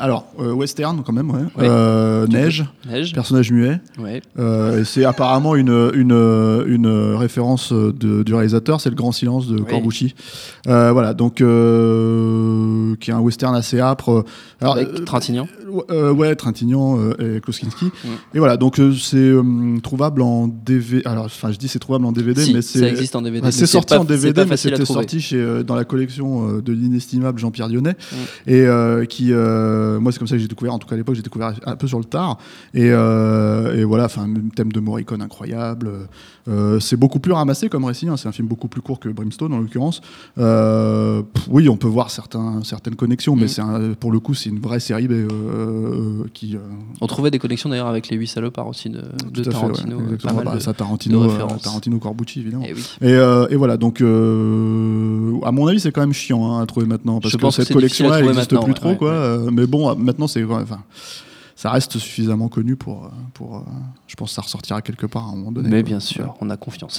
Alors, euh, western quand même, ouais. Ouais. Euh, neige, Neige. personnage muet. Ouais. Euh, c'est apparemment une, une, une référence de- du réalisateur, c'est Le Grand Silence de. Corbucci. Voilà, donc qui est un western assez âpre. Alors, Avec euh, Trintignant. euh, ouais, Trintignant euh, et Kloskinski. Mm. Et voilà, donc euh, c'est euh, trouvable en DVD. Alors, enfin, je dis c'est trouvable en DVD, Si, mais ça c'est existe en DVD. Ouais, c'est sorti pas- en DVD, mais c'était sorti chez, euh, dans la collection euh, de l'inestimable Jean-Pierre Lyonnais. Et euh, qui, euh, moi, c'est comme ça que j'ai découvert. En tout cas, à l'époque, j'ai découvert un peu sur le tard. Et, euh, et voilà, enfin, thème de Morricone incroyable. Euh, c'est beaucoup plus ramassé comme récit. hein. C'est un film beaucoup plus court que Brimstone, en l'occurrence. Euh, oui, on peut voir certains, certaines connexions, mais Mm. c'est un- pour le coup, c'est une vraie série mais, euh, qui. euh, On trouvait des connexions d'ailleurs avec les huit salopards aussi de, de tout à fait, ouais, Tarantino. euh, exactement. pas mal Bah, de- ça, Tarantino, de euh. Tarantino, Corbucci, évidemment. Eh oui. Et, euh, et voilà, donc euh, à mon avis, c'est quand même chiant hein, à trouver maintenant parce Je que pense cette collection-là n'existe plus ouais, trop, ouais, quoi. Euh, mais bon, maintenant, c'est enfin, ça reste suffisamment connu pour, euh, pour. euh, je pense que ça ressortira quelque part à un moment donné. Mais bien sûr, on a confiance.